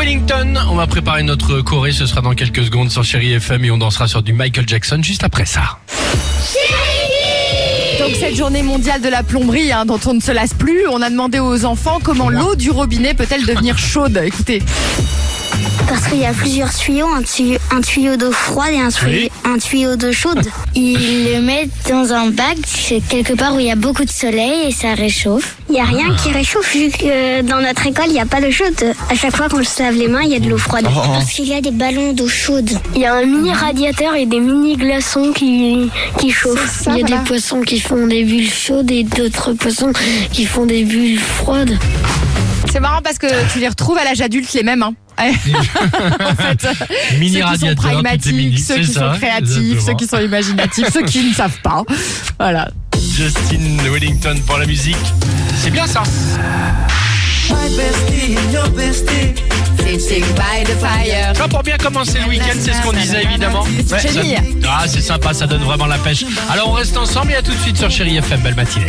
Wellington. On va préparer notre choré, ce sera dans quelques secondes sur Chéri FM et on dansera sur du Michael Jackson juste après ça. Donc cette journée mondiale de la plomberie hein, dont on ne se lasse plus, on a demandé aux enfants comment l'eau du robinet peut-elle devenir chaude. Écoutez, Parce qu'il y a plusieurs tuyaux, un tuyau, un tuyau d'eau froide et un tuyau, Oui. un tuyau d'eau chaude. Ils le mettent dans un bac, quelque part où il y a beaucoup de soleil et ça réchauffe. Il n'y a rien qui réchauffe vu que euh, dans notre école, il n'y a pas d'eau chaude. À chaque fois qu'on se lave les mains, il y a de l'eau froide. Parce qu'il y a des ballons d'eau chaude. Il y a un mini radiateur et des mini glaçons qui, qui chauffent. ça, il y a voilà. des poissons qui font des bulles chaudes et d'autres poissons qui font des bulles froides. C'est marrant parce que tu les retrouves à l'âge adulte les mêmes. Hein. En fait, Mini ceux qui sont pragmatiques, mini, ceux qui ça, sont créatifs, exactement. ceux qui sont imaginatifs, ceux qui ne savent pas. Voilà. Justin Wellington pour la musique. C'est bien ça. Ça pour bien commencer le week-end, c'est ce qu'on disait évidemment. C'est génial. ça- Ah, c'est sympa, ça donne vraiment la pêche. Alors on reste ensemble et à tout de suite sur Chéri FM. Belle matinée.